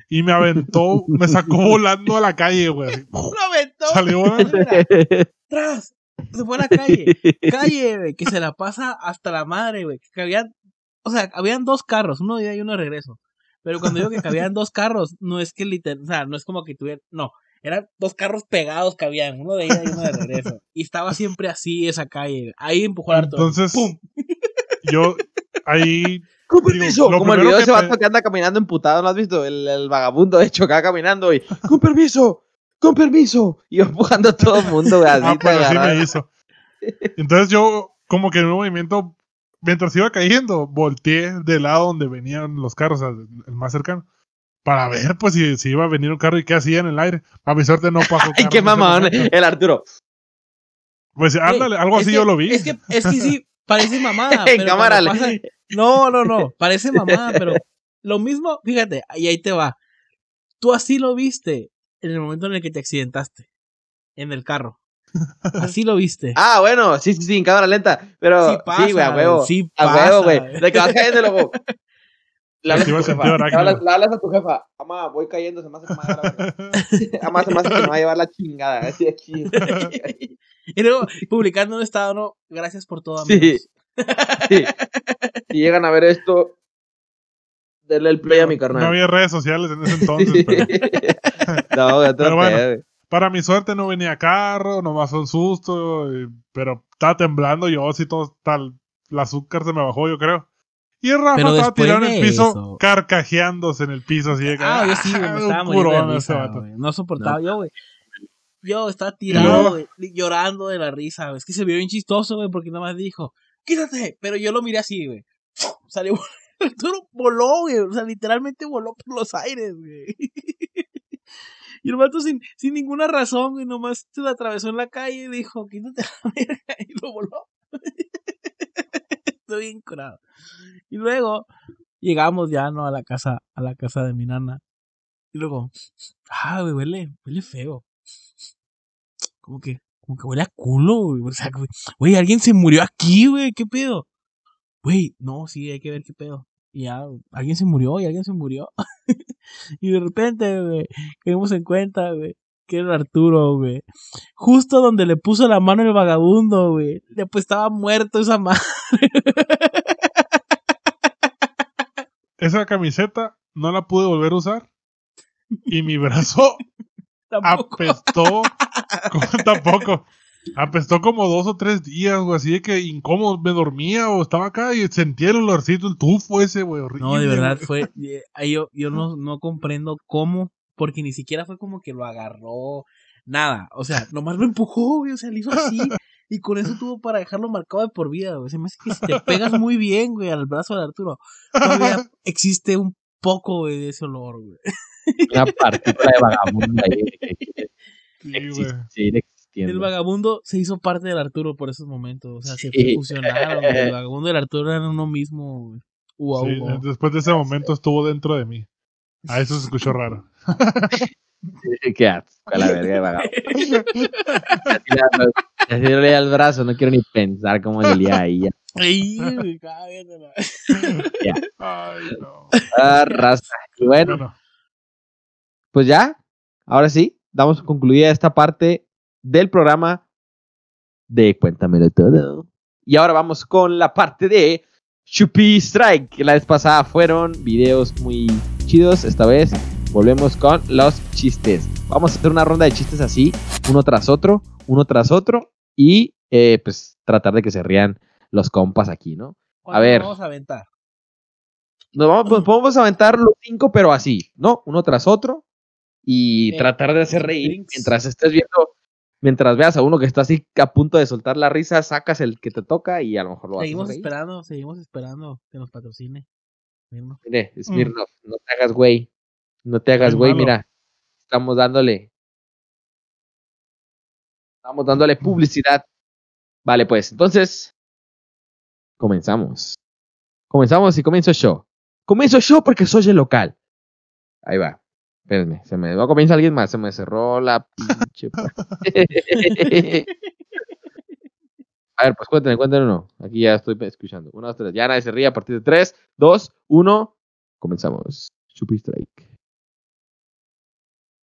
Y me aventó, me sacó volando a la calle, güey. ¡Lo aventó! Salió volando. ¡Tras! Se fue a la calle. Calle, güey, que se la pasa hasta la madre, güey. Que habían, o sea, habían dos carros, uno de ida y uno de regreso. Pero cuando digo que cabían dos carros, no es que literal, o sea, no es como que tuvieran, no, eran dos carros pegados que habían, uno de ida y uno de regreso. Y estaba siempre así esa calle. güey. Ahí empujó a Arturo. Entonces, ¡Pum! yo ahí Con permiso. lo Como el video de ese vato que anda caminando emputado, ¿no has visto? El, el vagabundo, de hecho, acá caminando y con permiso, con permiso. Y empujando a todo el mundo, güey, así Ah, pues así agarra. me hizo. Entonces yo, como que en un movimiento, mientras iba cayendo, volteé del lado donde venían los carros, el más cercano, para ver pues si, si iba a venir un carro y qué hacía en el aire. A mi suerte no pasó. Ay, qué mamón, el Arturo. Pues ándale, algo así que- yo lo vi. Es que, es que sí, parece mamada. En pero cámara. pasa- No, no, no. Parece mamada, pero lo mismo, fíjate, y ahí te va. Tú así lo viste en el momento en el que te accidentaste. En el carro. Así lo viste. Ah, bueno, sí, sí, sí, en cámara lenta. Pero Sí sí, pasa, güey, a huevo. sí a huevo, güey. De que vas cayendo luego. Le hablas, a sentido arácnido. hablas, hablas a tu jefa. Ama, voy cayendo, se me hace que me va a la- Ama, se me hace que me va a llevar la chingada. Así aquí. Y luego, publicando un estado, no, gracias por todo, Sí. amigos. Sí. Si llegan a ver esto, denle el play a mi No carnal. había redes sociales en ese entonces, pero no, Pero bueno. para mi suerte no venía carro, nomás un susto, y- pero estaba temblando yo, así todo tal, el azúcar se me bajó, yo creo. Y Rafa Pero estaba tirado en el piso, eso- carcajeándose en el piso, así de que, Ah, yo sí, me un estaba muriendo de risa. No soportaba, No. yo, güey. Yo estaba tirado, güey, llorando de la risa, güey. Es que se vio bien chistoso, güey, porque nada más dijo, quítate. Pero yo lo miré así, güey. Salió, Arturo voló, güey. O sea, literalmente voló por los aires, güey. Y el vato sin, sin ninguna razón, güey, nomás se lo atravesó en la calle y dijo, quítate la verga, y lo voló. Estoy bien curado. Y luego llegamos ya, ¿no? A la casa, a la casa de mi nana. Y luego, ah, güey, huele, huele feo. Como que, como que huele a culo, güey. O sea, güey, alguien se murió aquí, güey, ¿qué pedo? Güey, no, sí, hay que ver qué pedo. Y ya, alguien se murió y alguien se murió. y de repente, güey, caímos en cuenta, güey, que era Arturo, güey. Justo donde le puso la mano el vagabundo, güey. Después estaba muerto esa madre. Esa camiseta no la pude volver a usar. Y mi brazo Tampoco. apestó. como- tampoco. Apestó como dos o tres días, güey. Así de que incómodo. Me dormía o estaba acá y sentía el olorcito, el tufo ese, güey. Horrible. No, de verdad fue. eh, ahí yo yo no, no comprendo cómo, porque ni siquiera fue como que lo agarró, nada. O sea, nomás lo empujó, güey. O sea, le hizo así. Y con eso tuvo para dejarlo marcado de por vida, güey. Se me hace que si te pegas muy bien, güey, al brazo de Arturo, todavía existe un poco, güey, de ese olor, güey. Una partícula de vagabundo ahí que existiendo. El vagabundo se hizo parte del Arturo por esos momentos. O sea, se fusionaron. El vagabundo y el Arturo eran uno mismo, güey. Uau, Sí, uau. después de ese momento estuvo dentro de mí. A eso se escuchó raro. Sí, Qué asco, a la verga de vagabundo. Así le- dolía el brazo, no quiero ni pensar cómo le olía ahí. ya. Ay, no. Ah, raza. Y bueno, Bueno, pues ya, ahora sí, damos concluida esta parte del programa de Cuéntamelo todo. Y ahora vamos con la parte de Chupi Strike, que la vez pasada fueron videos muy chidos, esta vez volvemos con los chistes. Vamos a hacer una ronda de chistes así, uno tras otro, uno tras otro, y eh, pues tratar de que se rían los compas aquí, ¿no? ¿Cuándo ver. Vamos a aventar. Nos vamos, pues, podemos aventar los cinco, pero así, ¿no? Uno tras otro. Y tratar de hacer reír. Mientras estés viendo, mientras veas a uno que está así a punto de soltar la risa, sacas el que te toca y a lo mejor lo Seguimos hacer reír. esperando, seguimos esperando que nos patrocine. Mirno. Mire, Smirnoff, no te hagas güey. No te hagas güey, mira. Estamos dándole. Estamos dándole publicidad. Vale, pues, entonces. Comenzamos. Comenzamos y comienzo yo. Comienzo yo porque soy el local. Ahí va. Espérenme, se me va a comenzar alguien más. Se me cerró la pinche. a ver, pues cuéntenme, cuéntenme uno. Aquí ya estoy escuchando. Uno, dos, tres. Ya nadie se ríe a partir de tres, dos, uno. Comenzamos. Chupi Strike.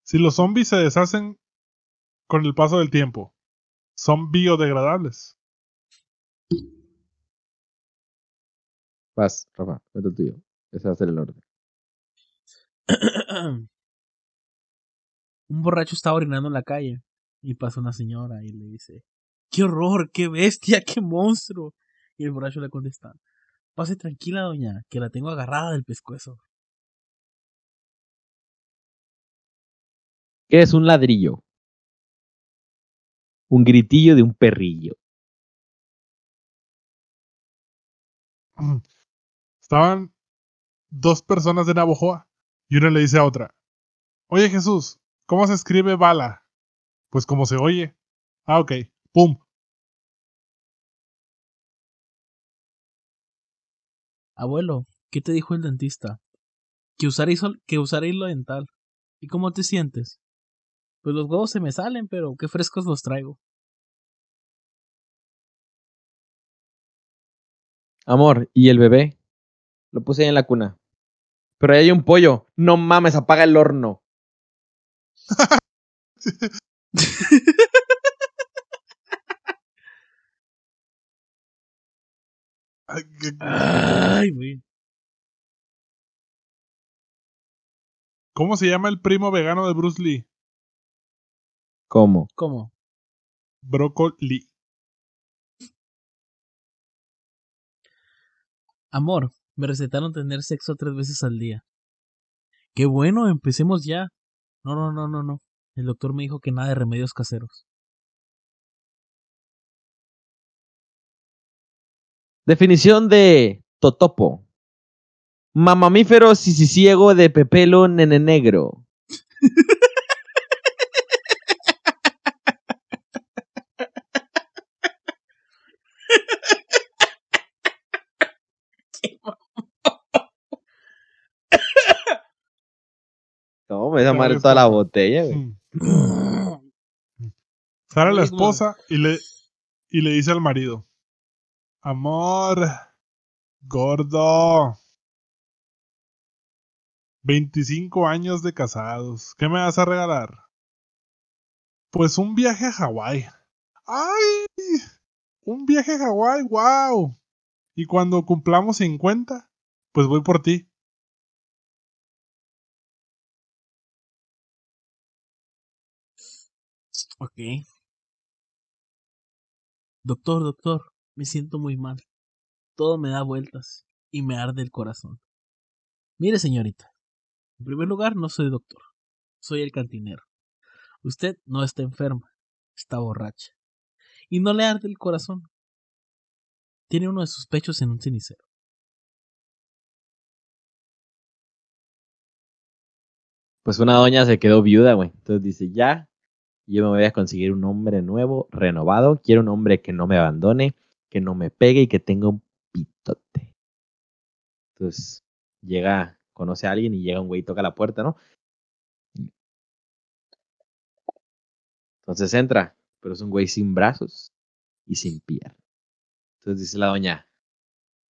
si los zombies se deshacen con el paso del tiempo, ¿son biodegradables? Vas, Rafa, cuenta el tuyo. Ese va a ser el orden. Un borracho estaba orinando en la calle y pasa una señora y le dice, ¡qué horror, qué bestia, qué monstruo! Y el borracho le contesta, pase tranquila doña, que la tengo agarrada del pescuezo. ¿Qué es un ladrillo? Un gritillo de un perrillo. Estaban dos personas de Navojoa y una le dice a otra, Oye Jesús, ¿cómo se escribe bala? Pues como se oye. Ah, ok. Pum. Abuelo, ¿qué te dijo el dentista? Que usar, hizo- que usar hilo dental. ¿Y cómo te sientes? Pues los huevos se me salen, pero qué frescos los traigo. Amor, ¿y el bebé? Lo puse ahí en la cuna. Pero ahí hay un pollo. No mames, apaga el horno. Ay, güey. ¿Cómo se llama el primo vegano de Bruce Lee? ¿Cómo? ¿Cómo? Brócoli. Amor, me recetaron tener sexo tres veces al día. Qué bueno, empecemos ya. No, no, no, no, no. El doctor me dijo que nada de remedios caseros. Definición de totopo. Mamamífero sisiciego de pepelo nene negro. ¿Cómo me esa madre Sabes, toda la botella, güey? Sale la esposa y le, y le dice al marido, amor, gordo, 25 años de casados. ¿Qué me vas a regalar? Pues un viaje a Hawái. ¡Ay! Un viaje a Hawái, wow. Y cuando cumplamos 50, pues voy por ti. Ok. Doctor, doctor, me siento muy mal. Todo me da vueltas y me arde el corazón. Mire, señorita, en primer lugar, no soy doctor, soy el cantinero. Usted no está enferma, está borracha. Y no le arde el corazón. Tiene uno de sus pechos en un cenicero. Pues una doña se quedó viuda, güey. Entonces dice, ya, yo me voy a conseguir un hombre nuevo, renovado. Quiero un hombre que no me abandone, que no me pegue y que tenga un pitote. Entonces llega, conoce a alguien y llega un güey y toca la puerta, ¿no? Entonces entra, pero es un güey sin brazos y sin piernas. Entonces dice la doña,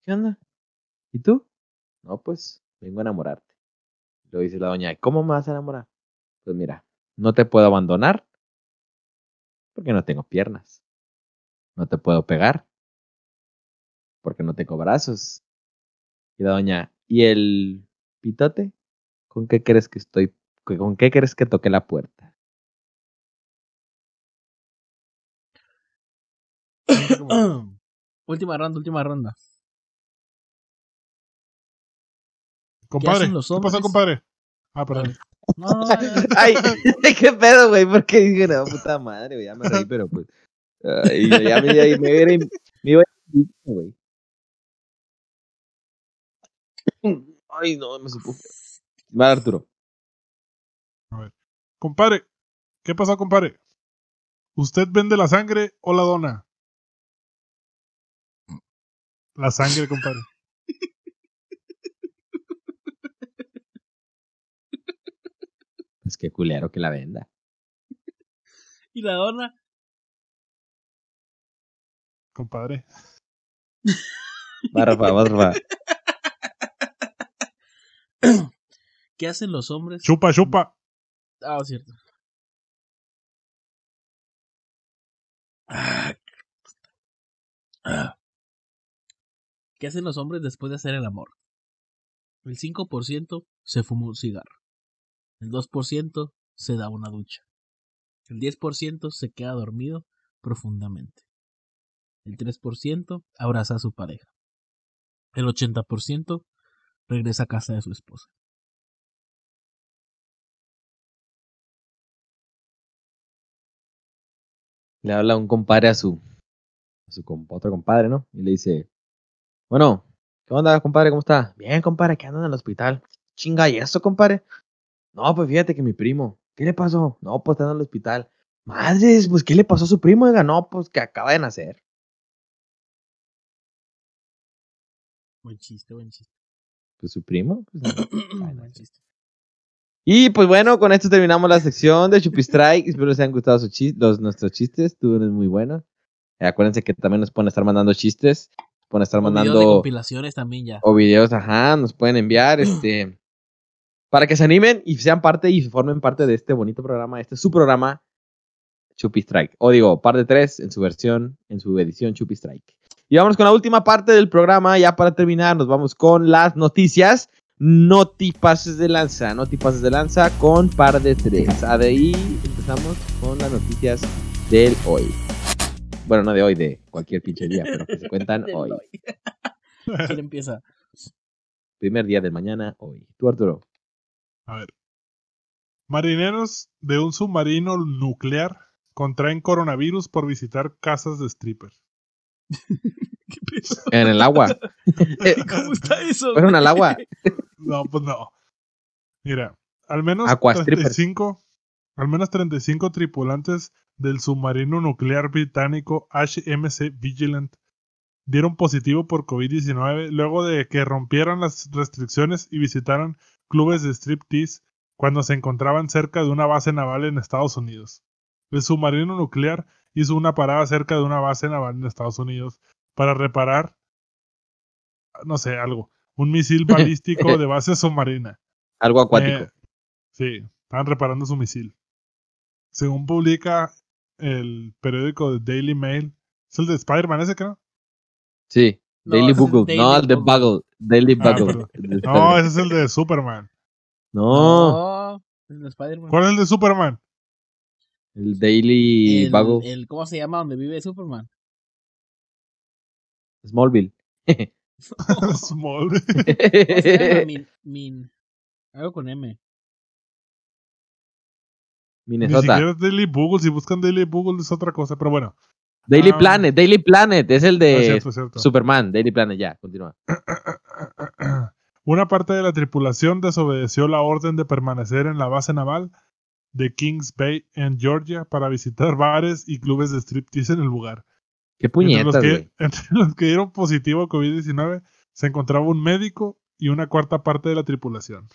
¿qué onda? ¿Y tú? No, pues vengo a enamorarte. Luego dice la doña, ¿cómo me vas a enamorar? Pues mira, no te puedo abandonar porque no tengo piernas. No te puedo pegar porque no tengo brazos. Y la doña, ¿y el pitote? ¿Con qué crees que estoy? ¿Con qué crees que toqué la puerta? última ronda, última ronda. Compadre, hacen los ¿qué pasó, hombres? compadre? Ah, perdón. No, no, no, ya. Ay, qué pedo, güey, porque dije, no, puta madre, güey, ya me reí, pero pues. ay, ya me, ya me, hubiera- me iba a ir, güey. Ay, no, me supo. Va, Arturo. Compadre, ¿qué pasó, compadre? ¿Usted vende la sangre o la dona? La sangre, compadre. Pues qué culero que la venda. Y la dona, Compadre. Va, Rafa. ¿qué hacen los hombres? Chupa, chupa. Ah, cierto. Ah. Ah. ¿Qué hacen los hombres después de hacer el amor? El 5% se fuma un cigarro. El 2% se da una ducha. El 10% se queda dormido profundamente. El 3% abraza a su pareja. El 80% regresa a casa de su esposa. Le habla un compadre a su, otro compadre, ¿no? Y le dice, bueno, ¿qué onda, compadre? ¿Cómo está? Bien, compadre, que andan en el hospital. Chinga, ¿y eso, compadre? No, pues fíjate que mi primo, ¿qué le pasó? No, pues está en el hospital. Madres, pues ¿qué le pasó a su primo? Oiga, no, pues que acaba de nacer. Buen chiste, buen chiste. Pues su primo, pues no. Ay, buen chiste. Y pues bueno, con esto terminamos la sección de Chupi Strike. Espero les hayan gustado sus chis- los, nuestros chistes. Estuvieron muy buenos. Eh, acuérdense que también nos pueden estar mandando chistes. Nos pueden estar O videos de mandando compilaciones también ya. o videos, ajá, nos pueden enviar este para que se animen y sean parte y formen parte de este bonito programa. Este es su programa Chupi Strike. O digo, parte 3 en su versión, en su edición Chupi Strike. Y vamos con la última parte del programa. Ya para terminar, nos vamos con las noticias. Notipases de lanza, notipases de lanza con par de tres. A de ahí empezamos con las noticias del hoy. Bueno, no de hoy, de cualquier pinche día, pero que se cuentan hoy. hoy. ¿Quién empieza? Primer día del mañana, hoy. Tú, Arturo. A ver. Marineros de un submarino nuclear contraen coronavirus por visitar casas de strippers. ¿Qué pedo? En el agua. Eh, ¿Cómo está eso? Fueron al agua. No, pues no. Mira, al menos Aquastrippers. 35, al menos 35 tripulantes del submarino nuclear británico HMC Vigilant dieron positivo por COVID-19 luego de que rompieran las restricciones y visitaran clubes de striptease cuando se encontraban cerca de una base naval en Estados Unidos. El submarino nuclear hizo una parada cerca de una base naval en Estados Unidos para reparar, no sé, algo, un misil balístico de base submarina. Algo acuático. Eh, sí, estaban reparando su misil. Según publica el periódico The Daily Mail, es el de Spider-Man ese, creo. sí. No, Daily Bugle. no, el de Bugle. Daily Ah, Bugle. No, ese es el de Superman. No, No, es de Spider-Man. ¿Cuál es el de Superman? el Daily el, Bugle. el- ¿Cómo se llama donde vive Superman? Smallville. Small. ¿Cómo se llama? Min, Min- Algo con M. Ni Minnesota. siquiera es Daily Bugle. Si buscan Daily Bugle es otra cosa, pero bueno. Daily Ah. Planet, Daily Planet. Es el Ah, de cierto, es cierto. Superman. Daily Planet, ya, continúa. Una parte de la tripulación desobedeció la orden de permanecer en la base naval de Kings Bay en Georgia para visitar bares y clubes de striptease en el lugar. Qué Entre puñetas, los, que, entre los que dieron positivo a COVID-19 se encontraba un médico y una cuarta parte de la tripulación.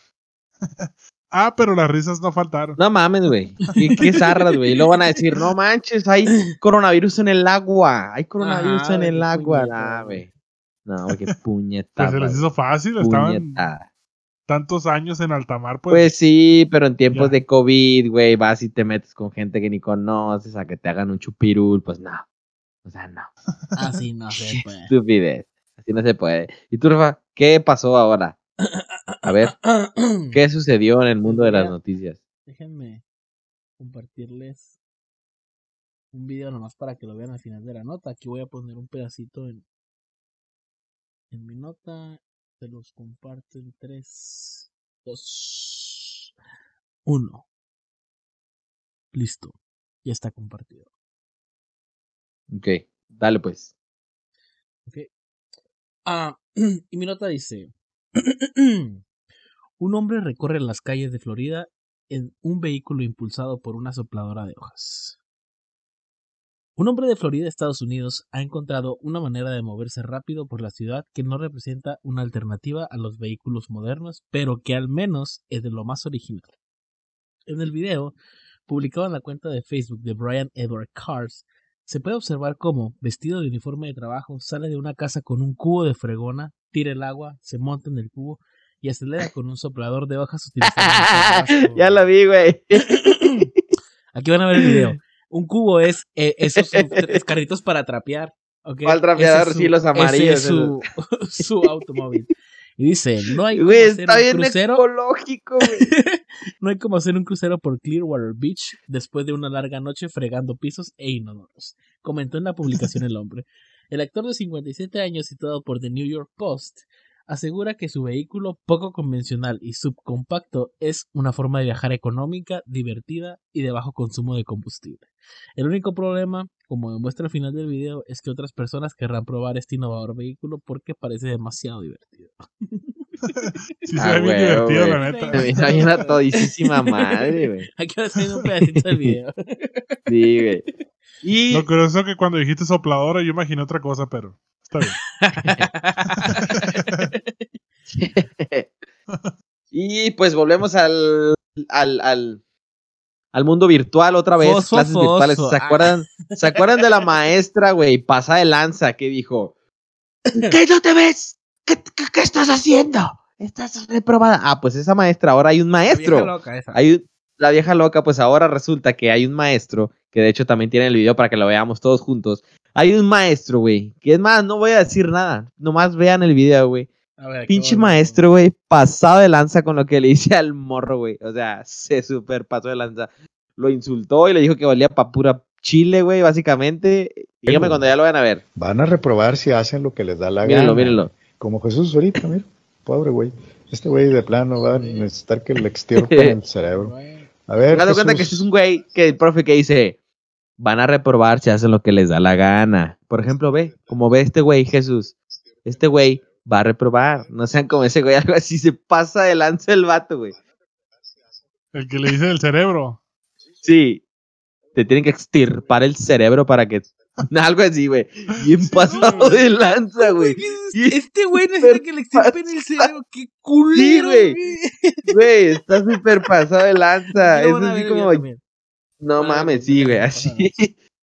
ah, pero las risas no faltaron. No mames, güey. Qué, qué zarras, güey. Y luego van a decir, no manches, hay coronavirus en el agua. Hay coronavirus Ajá, en el agua. Nah, güey. No, güey, qué Pues puñetada. se les hizo fácil, estaban tantos años en alta mar, pues, Pues sí, pero en tiempos Ya. de COVID, güey, vas y te metes con gente que ni conoces a que te hagan un chupirul, pues no. O sea, no. Así no se puede. Estupidez. Así no se puede. ¿Y tú, Rafa, qué pasó ahora? A ver, ¿qué sucedió en el mundo de las noticias? Déjenme compartirles un video nomás para que lo vean al final de la nota. Aquí voy a poner un pedacito en, en mi nota. Se los comparto en 3, 2, 1. Listo. Ya está compartido. Ok, dale pues. Ah, y mi nota dice: Un hombre recorre las calles de Florida en un vehículo impulsado por una sopladora de hojas. Un hombre de Florida, Estados Unidos, ha encontrado una manera de moverse rápido por la ciudad que no representa una alternativa a los vehículos modernos, pero que al menos es de lo más original. En el video, publicado en la cuenta de Facebook de Brian Edward Cars, se puede observar cómo, vestido de uniforme de trabajo, sale de una casa con un cubo de fregona, tira el agua, se monta en el cubo y acelera con un soplador de hojas utilizando ya lo vi, güey. Aquí van a ver el video. Un cubo es eh, esos carritos para trapear. ¿ok? ¿Cuál trapeador? Es Sí, los ese amarillos, es su, su automóvil. Y dice, no hay como hacer un crucero. ecológico, güey. No hay como hacer un crucero por Clearwater Beach después de una larga noche fregando pisos e inodoros, comentó en la publicación el hombre. El actor de 57 años, citado por The New York Post, asegura que su vehículo poco convencional y subcompacto es una forma de viajar económica, divertida y de bajo consumo de combustible. El único problema, como demuestra al final del video, es que otras personas querrán probar este innovador vehículo porque parece demasiado divertido. Sí, se Ah, ve bien divertido, la neta. Sí. Está bien a todisísima madre, güey. Aquí va a salir un pedacito del video. Sí, güey. Y Lo curioso es que cuando dijiste sopladora yo imaginé otra cosa, pero está bien. y pues volvemos al, al, al, al mundo virtual otra vez. Fosfo, clases virtuales. ¿Se acuerdan, ¿Se acuerdan de la maestra, güey? Pasa de lanza que dijo: ¿Qué no te ves? ¿Qué, qué, qué estás haciendo? Estás reprobada. Ah, pues esa maestra, ahora hay un maestro. Vieja loca esa. Hay un- la vieja loca, pues ahora resulta que hay un maestro, que de hecho también tiene el video para que lo veamos todos juntos. Hay un maestro, güey, que es más, no voy a decir nada, nomás vean el video, güey. A ver, aquí Pinche maestro, güey, pasado de lanza con lo que le hice al morro, güey. O sea, se super pasó de lanza. Lo insultó y le dijo que valía pa' pura chile, güey, básicamente. Dígame cuando ya lo van a ver. Van a reprobar si hacen lo que les da la Mírenlo, gana. mírenlo. Como Jesús ahorita, mira. Pobre güey. Este güey de plano va a necesitar que le extirpen el cerebro. A ver, Me cuenta que este es un güey que el profe que dice, van a reprobar si hacen lo que les da la gana. Por ejemplo, ve, como ve este güey, Jesús, este güey va a reprobar. No sean como ese güey, algo así, se pasa de lanza el vato, güey. El que le dice del cerebro. Sí, te tienen que extirpar el cerebro para que... Algo así, güey. Bien pasado de lanza, güey. Y- Este güey necesita que le extirpen el cerebro. ¡Qué culero, güey. güey! Güey, está súper pasado de lanza. Es así el como, no mames, el sí, güey, así.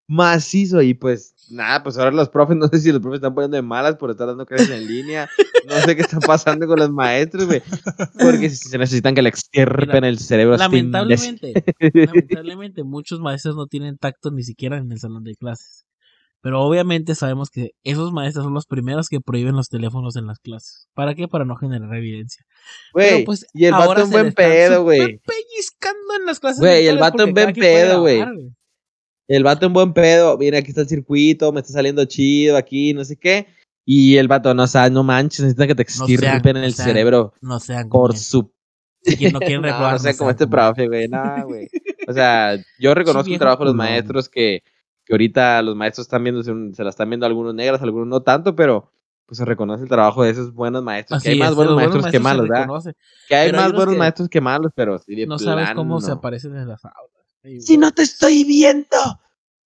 Macizo y pues nada, pues ahora los profes, no sé si los profes están poniendo de malas por estar dando clases en línea. No sé qué está pasando con los maestros, güey. Porque si se necesitan que le extirpen el cerebro. Lamentablemente, lamentablemente, muchos maestros no tienen tacto ni siquiera en el salón de clases. Pero obviamente sabemos que esos maestros son los primeros que prohíben los teléfonos en las clases. ¿Para qué? Para no generar evidencia. Güey, pues, y el vato en buen pedo, güey. pellizcando en las clases. Güey, el vato en buen pedo, güey. El vato en buen pedo. Mira, aquí está el circuito, me está saliendo chido aquí, no sé qué. Y el vato, no, o sea, no manches, necesitan que te extirpen no el sean cerebro No sean por su quien no quieren no, no sé, no como este profe, güey, nada, güey. O sea, yo reconozco el viejo trabajo de los maestros que, que ahorita los maestros están viendo, se, se la están viendo algunos negras, algunos no tanto, pero pues se reconoce el trabajo de esos buenos maestros. Así que hay más es, buenos los maestros que se malos, ¿verdad? Que hay Pero hay más unos buenos que maestros que malos, pero sí de No sabes cómo se plano. aparecen en las aulas. Ay, Si no te estoy viendo,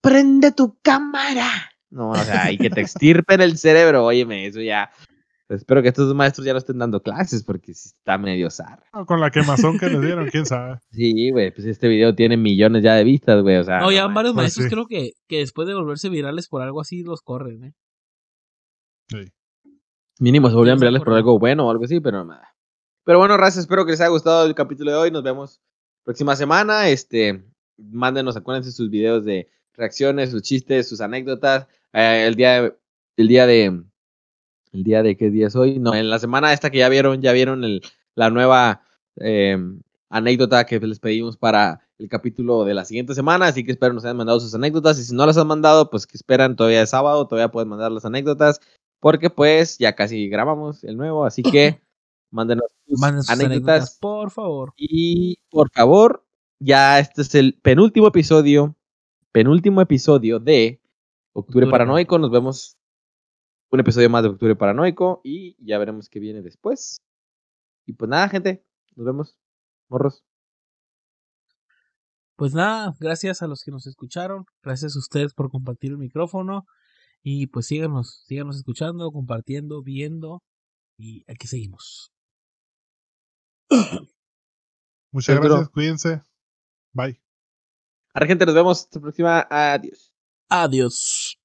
prende tu cámara. No, o sea, y que te extirpen el cerebro, óyeme, eso ya. Espero que estos maestros ya no estén dando clases porque está medio zar. No, con la quemazón que les dieron, quién sabe. Sí, güey, pues este video tiene millones ya de vistas, güey, o sea. No, ya no varios pues maestros sí. creo que, que después de volverse virales por algo así los corren, ¿eh? Sí. Mínimo se volvían virales por algo bueno o algo así, pero nada. Pero bueno, raza, espero que les haya gustado el capítulo de hoy. Nos vemos próxima semana. Este, mándenos, acuérdense sus videos de reacciones, sus chistes, sus anécdotas. Eh, el día, el día de, el día de qué día es hoy. No, en la semana esta que ya vieron, ya vieron el, la nueva eh, anécdota que les pedimos para el capítulo de la siguiente semana. Así que espero nos hayan mandado sus anécdotas. Y si no las han mandado, pues que esperan todavía es sábado, todavía pueden mandar las anécdotas. Porque pues ya casi grabamos el nuevo, así que mándenos sus sus anécdotas, por favor. Y por favor, ya este es el penúltimo episodio, penúltimo episodio de Octubre, Octubre Paranoico. Nos vemos un episodio más de Octubre Paranoico y ya veremos qué viene después. Y pues nada, gente, nos vemos. Morros. Pues nada, gracias a los que nos escucharon, gracias a ustedes por compartir el micrófono y pues síganos, síganos escuchando, compartiendo, viendo y aquí seguimos. Muchas gracias, cuídense. Bye. Ahora, gente, nos vemos hasta la próxima. Adiós. Adiós.